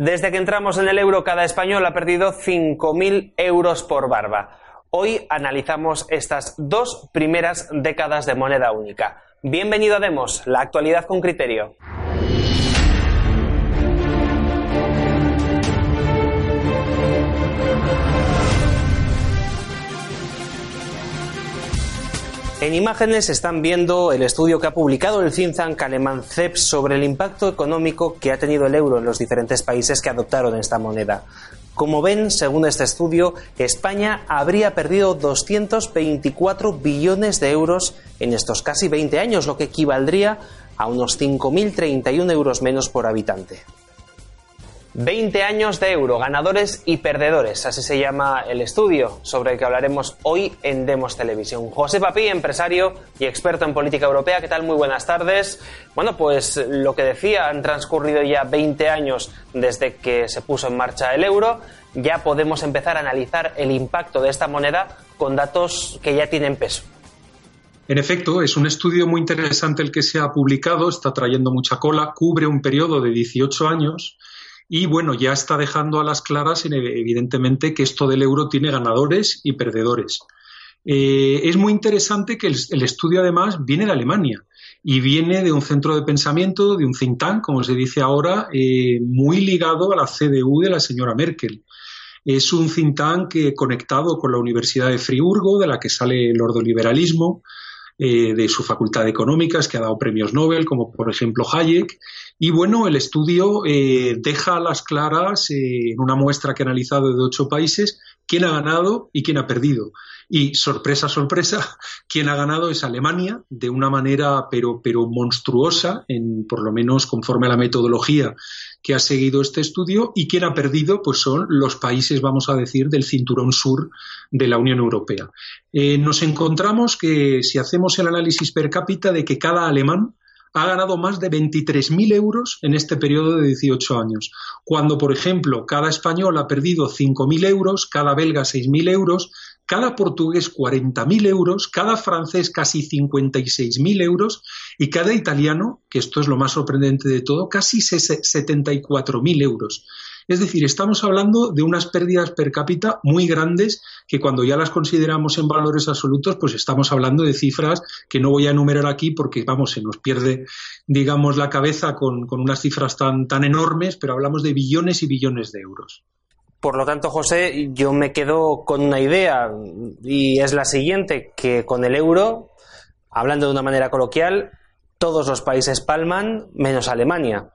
Desde que entramos en el euro, cada español ha perdido 5.000 euros por barba. Hoy analizamos estas dos primeras décadas de moneda única. Bienvenido a Demos, la actualidad con criterio. En imágenes están viendo el estudio que ha publicado el think CEPS sobre el impacto económico que ha tenido el euro en los diferentes países que adoptaron esta moneda. Como ven, según este estudio, España habría perdido 224 billones de euros en estos casi 20 años, lo que equivaldría a unos 5.031 euros menos por habitante. 20 años de euro, ganadores y perdedores, así se llama el estudio sobre el que hablaremos hoy en Demos Televisión. José Papí, empresario y experto en política europea, ¿qué tal? Muy buenas tardes. Bueno, pues lo que decía, han transcurrido ya 20 años desde que se puso en marcha el euro, ya podemos empezar a analizar el impacto de esta moneda con datos que ya tienen peso. En efecto, es un estudio muy interesante el que se ha publicado, está trayendo mucha cola, cubre un periodo de 18 años y bueno, ya está dejando a las claras, evidentemente, que esto del euro tiene ganadores y perdedores. Eh, es muy interesante que el, estudio, además, viene de Alemania y viene de un centro de pensamiento, de un think como se dice ahora, eh, muy ligado a la CDU de la señora Merkel. Es un think tank eh, conectado con la Universidad de Friburgo, de la que sale el ordoliberalismo, de su facultad de económicas, que ha dado premios Nobel, como por ejemplo Hayek, y bueno, el estudio eh, deja a las claras, eh, en una muestra que ha analizado de ocho países, quién ha ganado y quién ha perdido. Y sorpresa, sorpresa, quien ha ganado es Alemania, de una manera pero, pero monstruosa, en, por lo menos conforme a la metodología que ha seguido este estudio, y quien ha perdido pues son los países, vamos a decir, del cinturón sur de la Unión Europea. Eh, nos encontramos que si hacemos el análisis per cápita de que cada alemán ha ganado más de 23.000 euros en este periodo de 18 años, cuando, por ejemplo, cada español ha perdido 5.000 euros, cada belga 6.000 euros, cada portugués 40.000 euros, cada francés casi 56.000 euros y cada italiano, que esto es lo más sorprendente de todo, casi 74.000 euros. Es decir, estamos hablando de unas pérdidas per cápita muy grandes que cuando ya las consideramos en valores absolutos, pues estamos hablando de cifras que no voy a enumerar aquí porque, vamos, se nos pierde, digamos, la cabeza con, unas cifras tan, tan enormes, pero hablamos de billones y billones de euros. Por lo tanto, José, yo me quedo con una idea y es la siguiente, que con el euro, hablando de una manera coloquial, todos los países palman menos Alemania.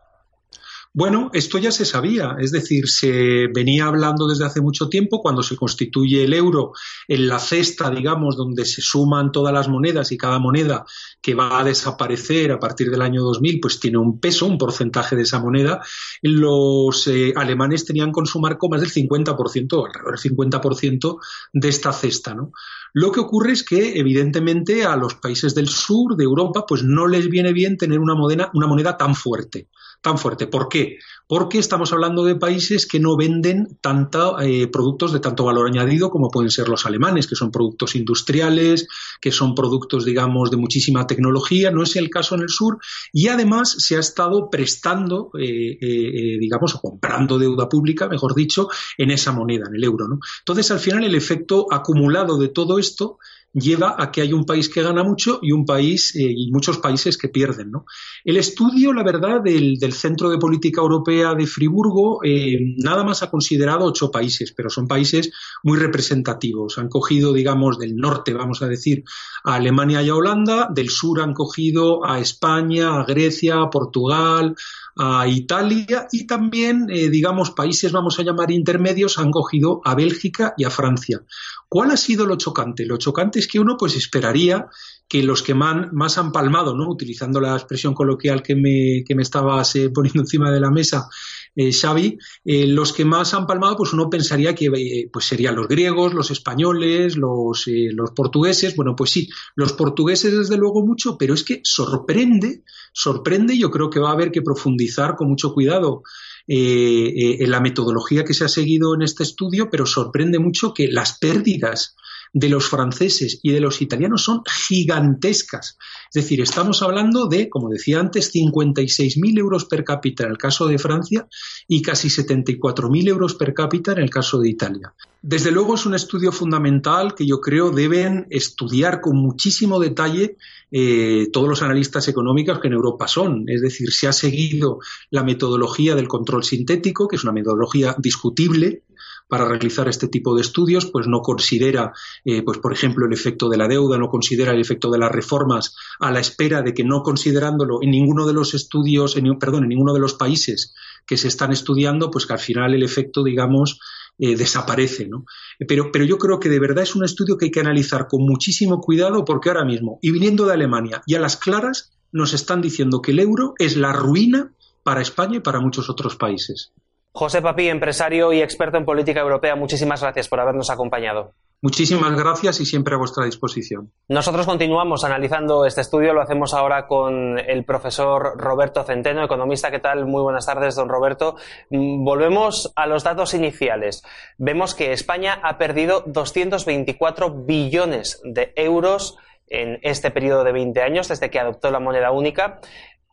Bueno, esto ya se sabía, es decir, se venía hablando desde hace mucho tiempo cuando se constituye el euro en la cesta, digamos, donde se suman todas las monedas y cada moneda que va a desaparecer a partir del año 2000, pues tiene un peso, un porcentaje de esa moneda. Los eh, alemanes tenían con su marco más del 50%, alrededor del 50% de esta cesta, ¿no? Lo que ocurre es que, evidentemente, a los países del sur de Europa, pues no les viene bien tener una moneda, una moneda tan fuerte tan fuerte. ¿Por qué? Porque estamos hablando de países que no venden tanta, eh, productos de tanto valor añadido como pueden ser los alemanes, que son productos industriales, que son productos, digamos, de muchísima tecnología. No es el caso en el sur. Y además se ha estado prestando, eh, eh, digamos, o comprando deuda pública, mejor dicho, en esa moneda, en el euro. Entonces, al final, el efecto acumulado de todo esto lleva a que hay un país que gana mucho y un país eh, y muchos países que pierden. ¿no? El estudio, la verdad, del, Centro de Política Europea de Friburgo eh, nada más ha considerado ocho países, pero son países muy representativos. Han cogido, digamos, del norte, vamos a decir, a Alemania y a Holanda, del sur han cogido a España, a Grecia, a Portugal, a Italia y también, eh, digamos, países, vamos a llamar intermedios, han cogido a Bélgica y a Francia. ¿Cuál ha sido lo chocante? Lo chocante es que uno pues esperaría que los que más han palmado, ¿no? utilizando la expresión coloquial que me, que me estabas eh, poniendo encima de la mesa, eh, Xavi, eh, los que más han palmado, pues uno pensaría que pues serían los griegos, los españoles, los, los portugueses. Bueno, pues sí, los portugueses desde luego mucho, pero es que sorprende, sorprende, yo creo que va a haber que profundizar con mucho cuidado en la metodología que se ha seguido en este estudio, pero sorprende mucho que las pérdidas de los franceses y de los italianos son gigantescas. Es decir, estamos hablando de, como decía antes, 56.000 euros per cápita en el caso de Francia y casi 74.000 euros per cápita en el caso de Italia. Desde luego es un estudio fundamental que yo creo deben estudiar con muchísimo detalle eh, todos los analistas económicos que en Europa son. Es decir, se ha seguido la metodología del control sintético, que es una metodología discutible, para realizar este tipo de estudios, pues no considera, eh, pues por ejemplo, el efecto de la deuda, no considera el efecto de las reformas, a la espera de que no considerándolo en ninguno de los estudios, en, perdón, en ninguno de los países que se están estudiando, pues que al final el efecto, digamos, eh, desaparece. ¿no? Pero, pero yo creo que de verdad es un estudio que hay que analizar con muchísimo cuidado porque ahora mismo, y viniendo de Alemania y a las claras, nos están diciendo que el euro es la ruina para España y para muchos otros países. José Papi, empresario y experto en política europea, muchísimas gracias por habernos acompañado. Muchísimas gracias y siempre a vuestra disposición. Nosotros continuamos analizando este estudio, lo hacemos ahora con el profesor Roberto Centeno, economista. ¿Qué tal? Muy buenas tardes, don Roberto. Mm, volvemos a los datos iniciales. Vemos que España ha perdido 224 billones de euros en este periodo de 20 años desde que adoptó la moneda única.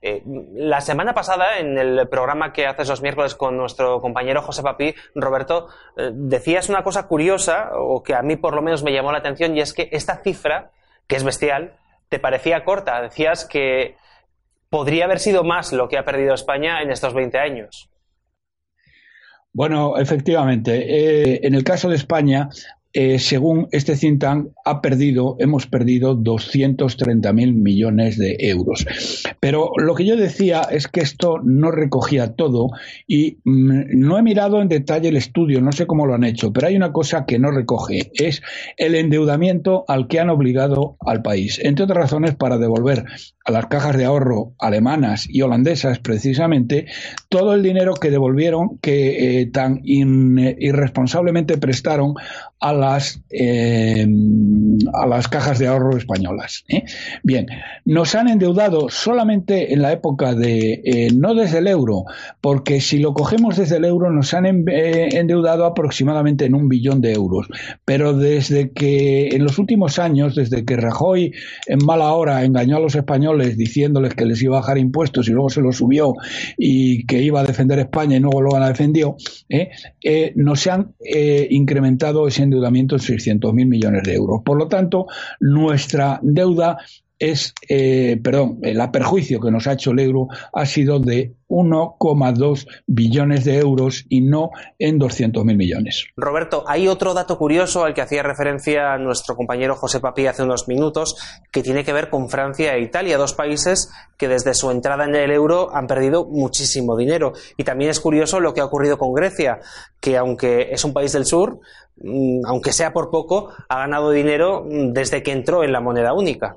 Eh, la semana pasada, en el programa que haces los miércoles con nuestro compañero José Papí, Roberto, eh, decías una cosa curiosa, o que a mí por lo menos me llamó la atención, y es que esta cifra, que es bestial, te parecía corta. Decías que podría haber sido más lo que ha perdido España en estos 20 años. Bueno, efectivamente. Eh, en el caso de España, eh, según este think ha perdido, hemos perdido 230.000 millones de euros. Pero lo que yo decía es que esto no recogía todo y mm, no he mirado en detalle el estudio, no sé cómo lo han hecho, pero hay una cosa que no recoge, es el endeudamiento al que han obligado al país, entre otras razones para devolver a las cajas de ahorro alemanas y holandesas precisamente todo el dinero que devolvieron, que eh, tan irresponsablemente prestaron a las, eh, a las cajas de ahorro españolas. ¿eh? Bien, nos han endeudado solamente en la época de, eh, no desde el euro, porque si lo cogemos desde el euro nos han endeudado aproximadamente en un billón de euros, pero desde que en los últimos años, desde que Rajoy en mala hora engañó a los españoles diciéndoles que les iba a bajar impuestos y luego se los subió y que iba a defender España y luego lo han defendido, no se han incrementado ese endeudamiento en 600.000 millones de euros. Por lo tanto, nuestra deuda es, eh, perdón, el perjuicio que nos ha hecho el euro ha sido de 1,2 billones de euros y no en 200.000 millones. Roberto, hay otro dato curioso al que hacía referencia nuestro compañero José Papí hace unos minutos, que tiene que ver con Francia e Italia, dos países que desde su entrada en el euro han perdido muchísimo dinero. Y también es curioso lo que ha ocurrido con Grecia, que aunque es un país del sur, mm, aunque sea por poco, ha ganado dinero desde que entró en la moneda única.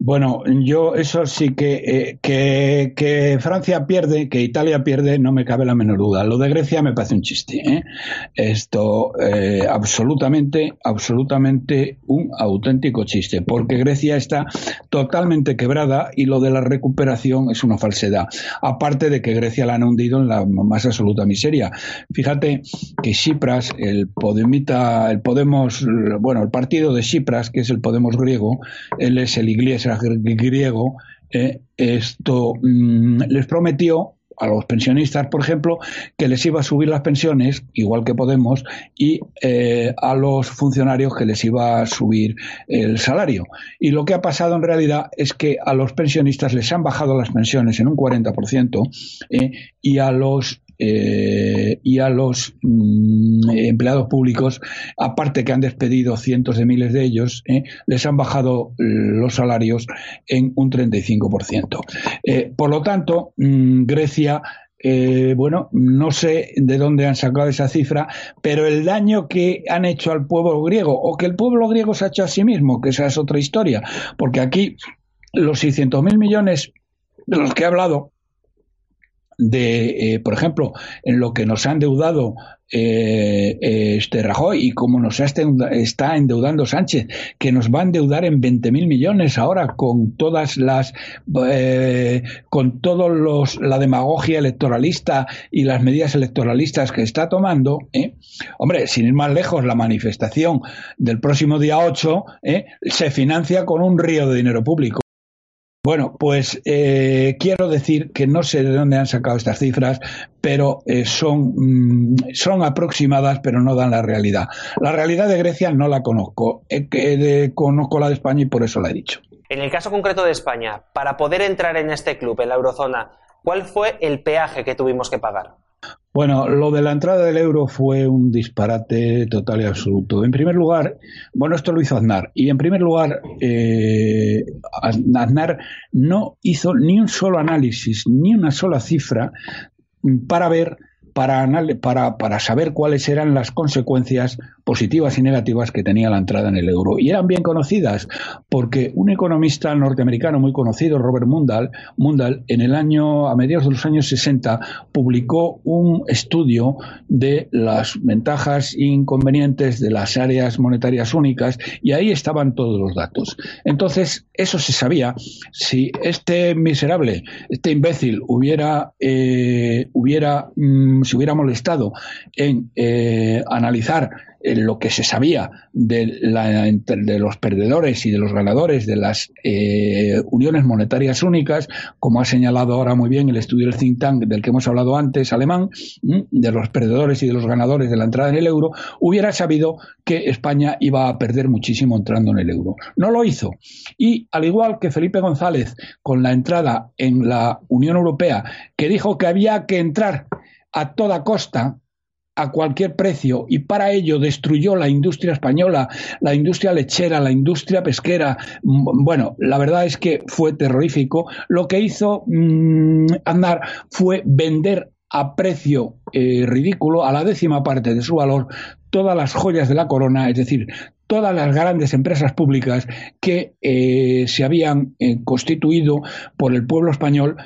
Bueno, yo eso sí que, eh, que, Francia pierde, que Italia pierde, no me cabe la menor duda. Lo de Grecia me parece un chiste. ¿eh? Esto, eh, absolutamente, absolutamente un auténtico chiste, porque Grecia está totalmente quebrada y lo de la recuperación es una falsedad. Aparte de que Grecia la han hundido en la más absoluta miseria. Fíjate que Chipras, el Podemita, el Podemos, bueno, el partido de Chipras, que es el Podemos griego, él es el Griego, eh, esto mm, les prometió a los pensionistas, por ejemplo, que les iba a subir las pensiones, igual que Podemos, y eh, a los funcionarios que les iba a subir el salario. Y lo que ha pasado en realidad es que a los pensionistas les han bajado las pensiones en un 40% eh, y a los eh, y a los mm, empleados públicos, aparte que han despedido cientos de miles de ellos, eh, les han bajado los salarios en un 35%. Eh, por lo tanto, mm, Grecia bueno, no sé de dónde han sacado esa cifra, pero el daño que han hecho al pueblo griego o que el pueblo griego se ha hecho a sí mismo, que esa es otra historia, porque aquí los 600.000 millones de los que he hablado de, eh, por ejemplo, en lo que nos ha endeudado eh, este Rajoy y como nos está endeudando Sánchez, que nos va a endeudar en 20.000 millones ahora con todas las, eh, con todos los, la demagogia electoralista y las medidas electoralistas que está tomando, ¿eh? hombre, sin ir más lejos, la manifestación del próximo día 8 se financia con un río de dinero público. Bueno, pues eh, quiero decir que no sé de dónde han sacado estas cifras, pero eh, son, mm, son aproximadas, pero no dan la realidad. La realidad de Grecia no la conozco, eh, conozco la de España y por eso la he dicho. En el caso concreto de España, para poder entrar en este club, en la eurozona, ¿cuál fue el peaje que tuvimos que pagar? Bueno, lo de la entrada del euro fue un disparate total y absoluto. En primer lugar, bueno, esto lo hizo Aznar. Y en primer lugar, eh, Aznar no hizo ni un solo análisis, ni una sola cifra para ver para, para, para, saber cuáles eran las consecuencias positivas y negativas que tenía la entrada en el euro. Y eran bien conocidas, porque un economista norteamericano muy conocido, Robert Mundell, Mundell en el año, a mediados de los años 60, publicó un estudio de las ventajas e inconvenientes de las áreas monetarias únicas, y ahí estaban todos los datos. Entonces, eso se sabía. Si este miserable, este imbécil, hubiera, eh, hubiera mm, se hubiera molestado en eh, analizar lo que se sabía de, de, los perdedores y de los ganadores de las eh, uniones monetarias únicas, como ha señalado ahora muy bien el estudio del think tank del que hemos hablado antes, alemán, de los perdedores y de los ganadores de la entrada en el euro, hubiera sabido que España iba a perder muchísimo entrando en el euro. No lo hizo. Y al igual que Felipe González con la entrada en la Unión Europea, que dijo que había que entrar a toda costa, a cualquier precio y para ello destruyó la industria española, la industria lechera, la industria pesquera. Mm, bueno, la verdad es que fue terrorífico. Lo que hizo mm, Andar fue vender a precio eh, ridículo, a la décima parte de su valor, todas las joyas de la corona, es decir, todas las grandes empresas públicas que eh, se habían eh, constituido por el pueblo español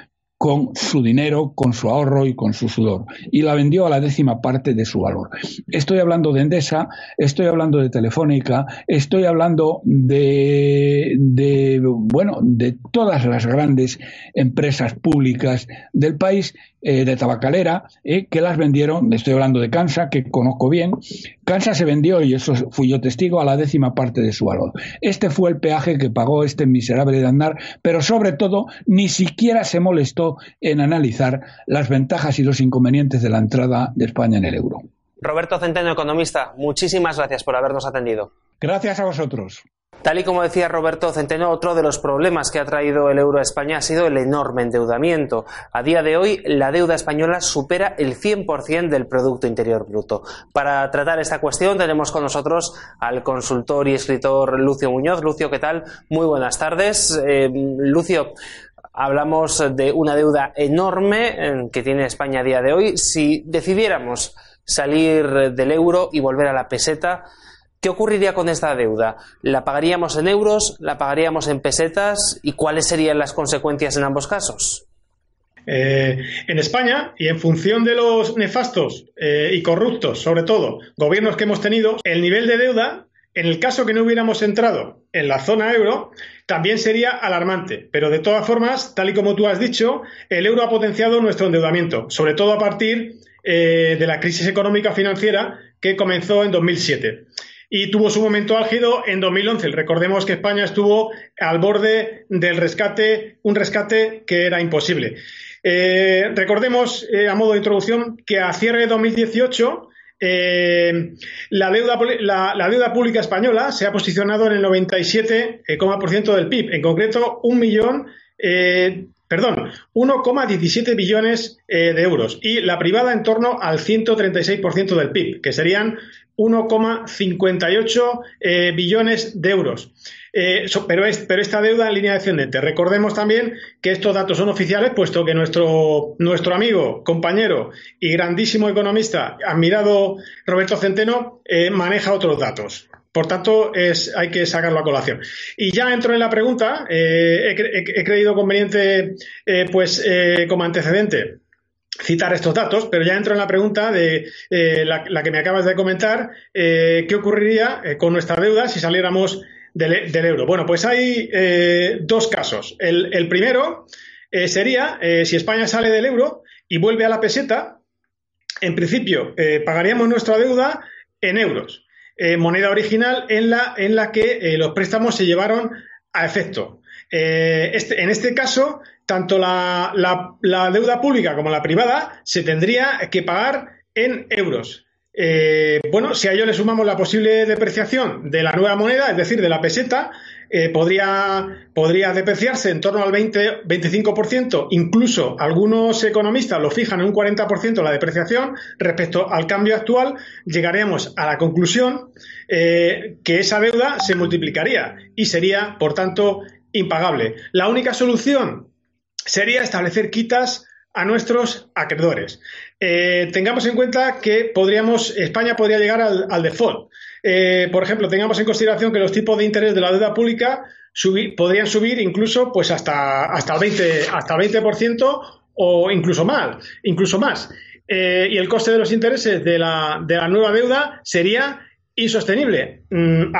con su dinero, con su ahorro y con su sudor. Y la vendió a la décima parte de su valor. Estoy hablando de Endesa, estoy hablando de Telefónica, estoy hablando de, de bueno, de todas las grandes empresas públicas del país eh, de tabacalera eh, que las vendieron, estoy hablando de Kansa, que conozco bien, Kansa se vendió, y eso fui yo testigo, a la décima parte de su valor. Este fue el peaje que pagó este miserable de andar, pero sobre todo ni siquiera se molestó en analizar las ventajas y los inconvenientes de la entrada de España en el euro. Roberto Centeno, economista, muchísimas gracias por habernos atendido. Gracias a vosotros. Tal y como decía Roberto Centeno, otro de los problemas que ha traído el euro a España ha sido el enorme endeudamiento. A día de hoy, la deuda española supera el 100% del Producto Interior Bruto. Para tratar esta cuestión tenemos con nosotros al consultor y escritor Lucio Muñoz. Lucio, ¿qué tal? Muy buenas tardes. Eh, Lucio, hablamos de una deuda enorme eh, que tiene España a día de hoy. Si decidiéramos salir del euro y volver a la peseta, ¿Qué ocurriría con esta deuda? ¿La pagaríamos en euros? ¿La pagaríamos en pesetas? ¿Y cuáles serían las consecuencias en ambos casos? Eh, en España, y en función de los nefastos eh, y corruptos, sobre todo, gobiernos que hemos tenido, el nivel de deuda, en el caso que no hubiéramos entrado en la zona euro, también sería alarmante. Pero de todas formas, tal y como tú has dicho, el euro ha potenciado nuestro endeudamiento, sobre todo a partir eh, de la crisis económica financiera que comenzó en 2007 y tuvo su momento álgido en 2011. Recordemos que España estuvo al borde del rescate, un rescate que era imposible. Eh, recordemos, eh, a modo de introducción, que a cierre de 2018 eh, la, deuda, la, deuda pública española se ha posicionado en el 97,% del PIB, en concreto un millón perdón, 1,17 billones de euros y la privada en torno al 136% del PIB, que serían 1,58 eh, billones de euros. Eh, pero, esta deuda en línea descendente. Recordemos también que estos datos son oficiales, puesto que nuestro, nuestro amigo, compañero y grandísimo economista, admirado Roberto Centeno, eh, maneja otros datos. Por tanto, es, hay que sacarlo a colación. Y ya entro en la pregunta. he, creído conveniente, pues, como antecedente, citar estos datos, pero ya entro en la pregunta de eh, la, que me acabas de comentar, eh, ¿qué ocurriría eh, con nuestra deuda si saliéramos del, euro? Bueno, pues hay dos casos. El, primero sería si España sale del euro y vuelve a la peseta, en principio pagaríamos nuestra deuda en euros, moneda original en la, en la que los préstamos se llevaron a efecto. Este, en este caso, tanto la, deuda pública como la privada se tendría que pagar en euros. Eh, bueno, si a ello le sumamos la posible depreciación de la nueva moneda, es decir, de la peseta, eh, podría, podría depreciarse en torno al 20-25%, incluso algunos economistas lo fijan en un 40% la depreciación respecto al cambio actual, llegaremos a la conclusión eh, que esa deuda se multiplicaría y sería, por tanto, impagable. La única solución sería establecer quitas a nuestros acreedores. Eh, tengamos en cuenta que podríamos, España podría llegar al, default. Eh, por ejemplo, tengamos en consideración que los tipos de interés de la deuda pública podrían subir incluso pues hasta, hasta el 20%, hasta 20% o incluso más. Incluso más. Eh, y el coste de los intereses de la, de la nueva deuda sería insostenible. Mm,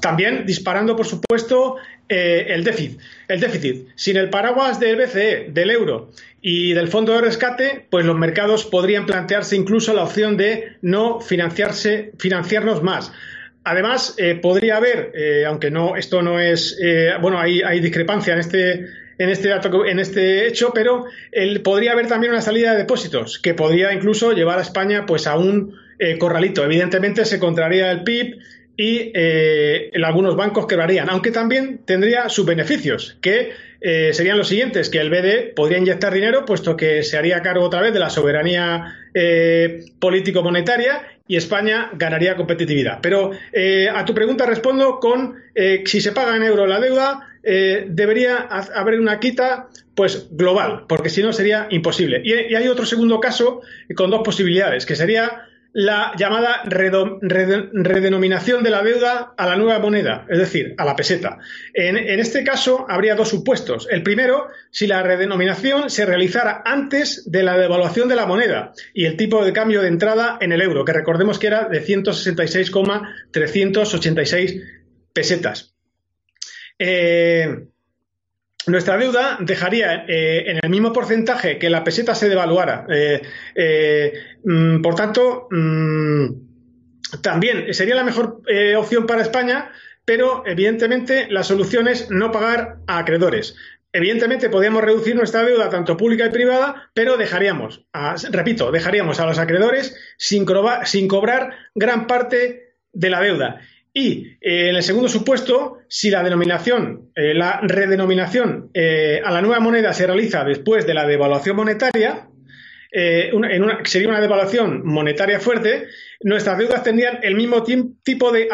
también disparando, por supuesto, eh, el, déficit, el déficit. Sin el paraguas del BCE, del euro y del fondo de rescate, pues los mercados podrían plantearse incluso la opción de no financiarse, financiarnos más. Además, eh, podría haber, eh, aunque no, esto no es, bueno, hay, hay discrepancia en este, en este dato, en este hecho, pero el, podría haber también una salida de depósitos que podría incluso llevar a España pues a un corralito. Evidentemente se contraría el PIB y eh, en algunos bancos quebrarían, aunque también tendría sus beneficios, que eh, serían los siguientes, que el BD podría inyectar dinero, puesto que se haría cargo otra vez de la soberanía eh, político-monetaria y España ganaría competitividad. Pero a tu pregunta respondo con si se paga en euro la deuda, debería haber una quita pues global, porque si no sería imposible. y hay otro segundo caso con dos posibilidades, que sería la llamada redenominación de la deuda a la nueva moneda, es decir, a la peseta. En, este caso, habría dos supuestos. El primero, si la redenominación se realizara antes de la devaluación de la moneda y el tipo de cambio de entrada en el euro, que recordemos que era de 166,386 pesetas. Eh, nuestra deuda dejaría eh, en el mismo porcentaje que la peseta se devaluara. Eh, eh, mm, por tanto, mm, también sería la mejor opción para España, pero evidentemente la solución es no pagar a acreedores. Evidentemente podríamos reducir nuestra deuda tanto pública y privada, pero dejaríamos, repito, dejaríamos a los acreedores sin, sin cobrar gran parte de la deuda. Y eh, en el segundo supuesto, si la denominación, eh, la redenominación eh, a la nueva moneda se realiza después de la devaluación monetaria, en una, sería una devaluación monetaria fuerte, nuestras deudas tendrían el mismo tipo de,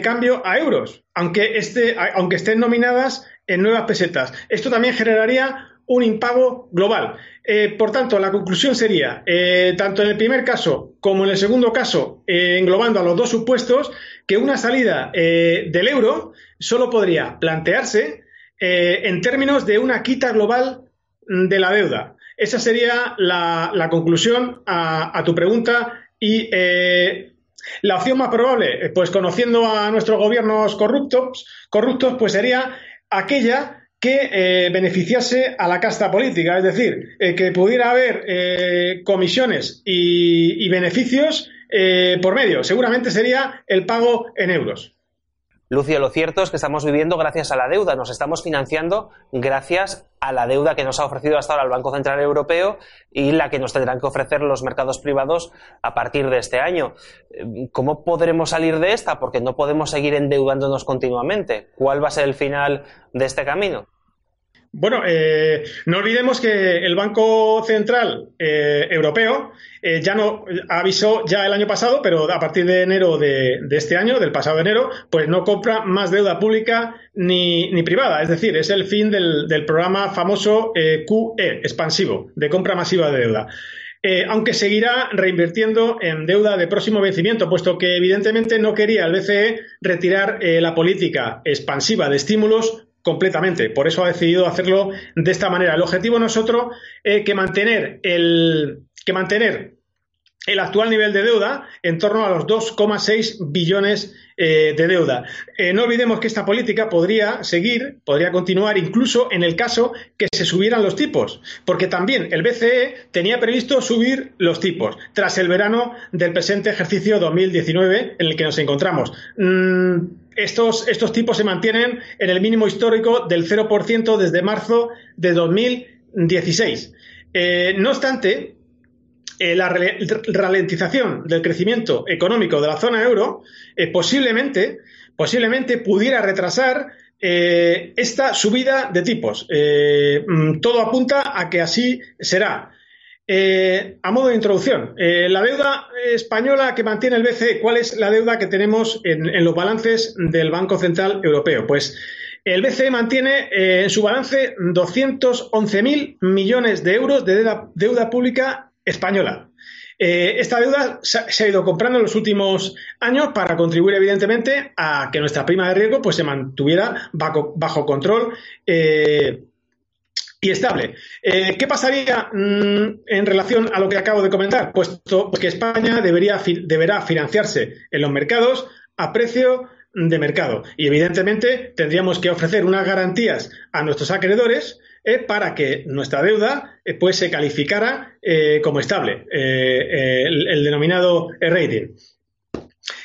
cambio a euros, aunque, este, aunque estén nominadas en nuevas pesetas. Esto también generaría un impago global. Eh, por tanto, la conclusión sería, eh, tanto en el primer caso como en el segundo caso, eh, englobando a los dos supuestos, que una salida del euro solo podría plantearse en términos de una quita global de la deuda. Esa sería la, conclusión a, a, tu pregunta y la opción más probable, pues conociendo a nuestros gobiernos corruptos, corruptos pues sería aquella que eh, beneficiase a la casta política, es decir, eh, que pudiera haber eh, comisiones y, beneficios por medio. Seguramente sería el pago en euros. Lucio, lo cierto es que estamos viviendo gracias a la deuda, nos estamos financiando gracias a la deuda que nos ha ofrecido hasta ahora el Banco Central Europeo y la que nos tendrán que ofrecer los mercados privados a partir de este año. ¿Cómo podremos salir de esta? Porque no podemos seguir endeudándonos continuamente. ¿Cuál va a ser el final de este camino? Bueno, eh, no olvidemos que el Banco Central eh, Europeo eh, ya no avisó ya el año pasado, pero a partir de enero de, este año, del pasado enero, pues no compra más deuda pública ni, privada. Es decir, es el fin del, del programa famoso QE, expansivo, de compra masiva de deuda. aunque seguirá reinvirtiendo en deuda de próximo vencimiento, puesto que evidentemente no quería el BCE retirar la política expansiva de estímulos completamente. Por eso ha decidido hacerlo de esta manera. El objetivo nosotros es que mantener el que mantener el actual nivel de deuda en torno a los 2,6 billones eh, de deuda. Eh, no olvidemos que esta política podría seguir, podría continuar incluso en el caso que se subieran los tipos, porque también el BCE tenía previsto subir los tipos tras el verano del presente ejercicio 2019 en el que nos encontramos. Mm, estos, estos tipos se mantienen en el mínimo histórico del 0% desde marzo de 2016. Eh, no obstante, eh, la ralentización del crecimiento económico de la zona euro eh, posiblemente, posiblemente pudiera retrasar eh, esta subida de tipos. Mm, todo apunta a que así será. A modo de introducción, la deuda española que mantiene el BCE, ¿cuál es la deuda que tenemos en, los balances del Banco Central Europeo? Pues el BCE mantiene en su balance 211.000 millones de euros de deuda pública española. Eh, esta deuda se ha ido comprando en los últimos años para contribuir, evidentemente, a que nuestra prima de riesgo pues, se mantuviera bajo, control eh, y estable. Eh, ¿Qué pasaría mm, en relación a lo que acabo de comentar? Puesto que España debería, deberá financiarse en los mercados a precio de mercado. Y evidentemente tendríamos que ofrecer unas garantías a nuestros acreedores para que nuestra deuda eh, pues, se calificara eh, como estable, eh, el, denominado rating.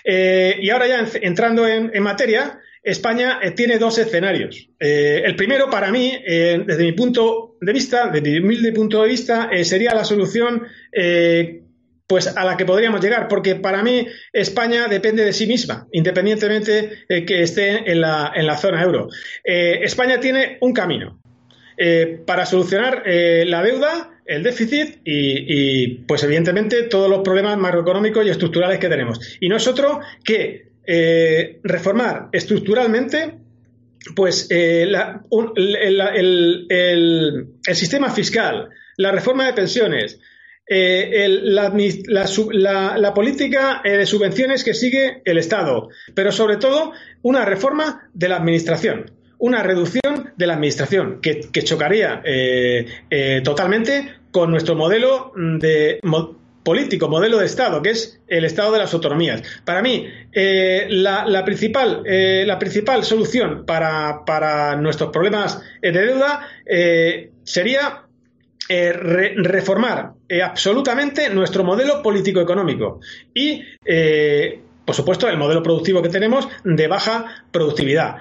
y ahora ya entrando en, materia, España tiene dos escenarios. el primero, para mí, desde mi punto de vista, desde mi humilde punto de vista, sería la solución pues a la que podríamos llegar, porque para mí España depende de sí misma, independientemente de que esté en la, en la zona euro. España tiene un camino, eh, para solucionar eh, la deuda, el déficit y, pues evidentemente, todos los problemas macroeconómicos y estructurales que tenemos. Y no es otro que eh, reformar estructuralmente pues el, sistema fiscal, la reforma de pensiones, la, la, política de subvenciones que sigue el Estado, pero sobre todo una reforma de la Administración una reducción de la administración que, chocaría eh, eh, totalmente con nuestro modelo de político, modelo de Estado, que es el Estado de las autonomías. Para mí, eh, la, principal, la principal solución para, nuestros problemas de deuda sería reformar absolutamente nuestro modelo político-económico y, por supuesto, el modelo productivo que tenemos de baja productividad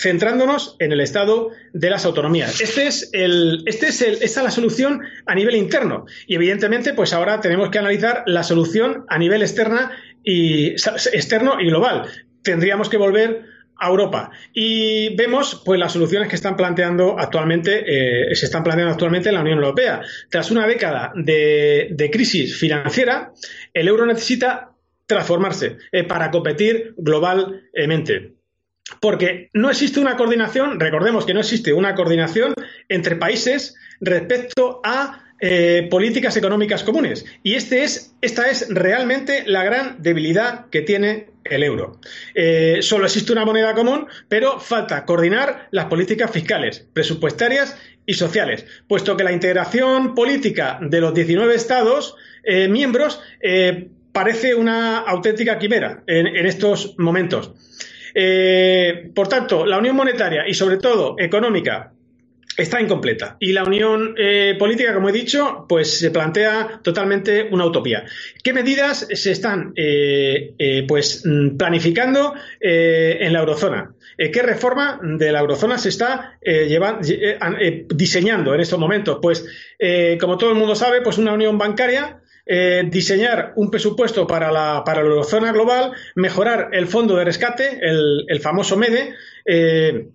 centrándonos en el estado de las autonomías. Este es este es esta es la solución a nivel interno. Y evidentemente, pues ahora tenemos que analizar la solución a nivel externa y, externo y global. Tendríamos que volver a Europa. Y vemos pues las soluciones que están planteando actualmente, eh, se están planteando actualmente en la Unión Europea. Tras una década de, crisis financiera, el euro necesita transformarse eh, para competir globalmente. Porque no existe una coordinación, recordemos que no existe una coordinación entre países respecto a eh, políticas económicas comunes. Y este es, esta es realmente la gran debilidad que tiene el euro. Eh, solo existe una moneda común, pero falta coordinar las políticas fiscales, presupuestarias y sociales, puesto que la integración política de los 19 Estados eh, miembros parece una auténtica quimera en estos momentos. Eh, por tanto, la unión monetaria y sobre todo económica está incompleta. Y la unión eh, política, como he dicho, pues se plantea totalmente una utopía. ¿Qué medidas se están eh, pues planificando en la eurozona? ¿Qué reforma de la eurozona se está diseñando en estos momentos? Pues, como todo el mundo sabe, pues una unión bancaria eh, diseñar un presupuesto para la, para la eurozona global, mejorar el fondo de rescate, el, famoso MEDE, eh,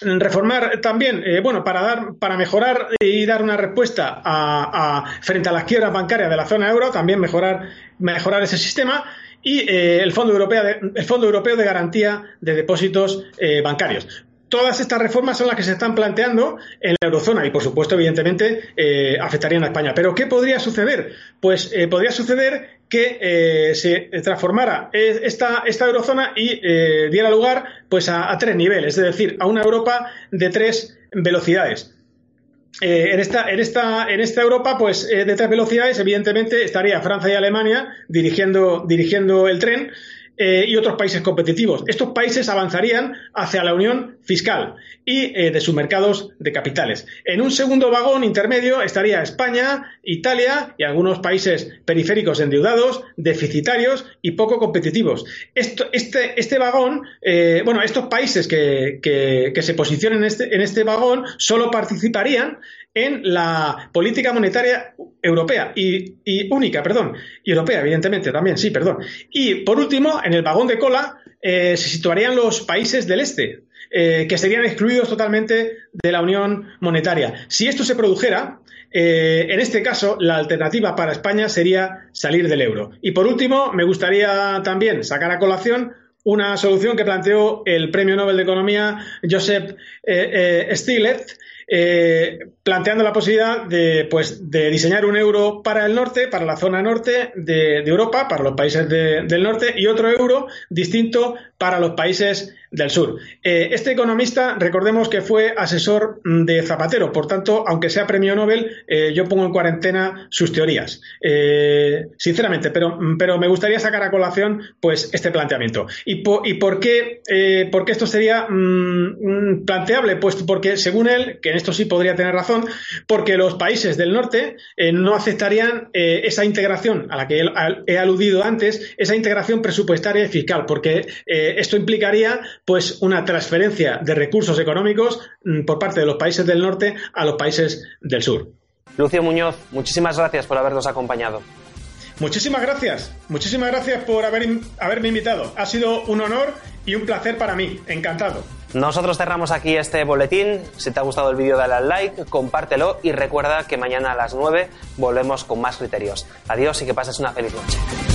reformar también, eh, bueno, para dar, para mejorar y dar una respuesta a, frente a las quiebras bancarias de la zona euro, también mejorar, mejorar ese sistema y el Fondo Europeo de, el Fondo Europeo de Garantía de Depósitos Bancarios todas estas reformas son las que se están planteando en la eurozona y, por supuesto, evidentemente, eh, afectarían a España. Pero, ¿qué podría suceder? Pues eh, podría suceder que se transformara esta, eurozona y diera lugar pues a, tres niveles, es decir, a una Europa de tres velocidades. en, esta, Europa, pues de tres velocidades, evidentemente estaría Francia y Alemania dirigiendo el tren. Eh, y otros países competitivos. Estos países avanzarían hacia la unión fiscal y eh, de sus mercados de capitales. En un segundo vagón intermedio estaría España, Italia y algunos países periféricos endeudados, deficitarios y poco competitivos. este, este, vagón, eh, bueno, estos países que, que, se posicionen en este, en este vagón solo participarían en la política monetaria europea y, única, perdón, y europea, evidentemente también, sí, perdón. Y por último, en el vagón de cola eh, se situarían los países del este, eh, que serían excluidos totalmente de la Unión Monetaria. Si esto se produjera, eh, en este caso, la alternativa para España sería salir del euro. Y por último, me gustaría también sacar a colación una solución que planteó el Premio Nobel de Economía Joseph Stiglitz, eh, planteando la posibilidad de, pues, de diseñar un euro para el norte, para la zona norte de, Europa, para los países del norte, y otro euro distinto para los países del sur. Eh, este economista, recordemos que fue asesor mm, de Zapatero, por tanto, aunque sea premio Nobel, eh, yo pongo en cuarentena sus teorías, sinceramente, pero, mm, pero me gustaría sacar a colación pues este planteamiento. ¿Y, y por, qué, por, qué, esto sería mm, planteable? Pues porque, según él, que en esto sí podría tener razón, porque los países del norte no aceptarían esa integración a la que he aludido antes, esa integración presupuestaria y fiscal, porque esto implicaría pues una transferencia de recursos económicos mm, por parte de los países del norte a los países del sur. Lucio Muñoz, muchísimas gracias por habernos acompañado. Muchísimas gracias, muchísimas gracias por haber, haberme invitado. Ha sido un honor y un placer para mí. Encantado. Nosotros cerramos aquí este boletín. Si te ha gustado el vídeo, dale al like, compártelo y recuerda que mañana a las 9 volvemos con más criterios. Adiós y que pases una feliz noche.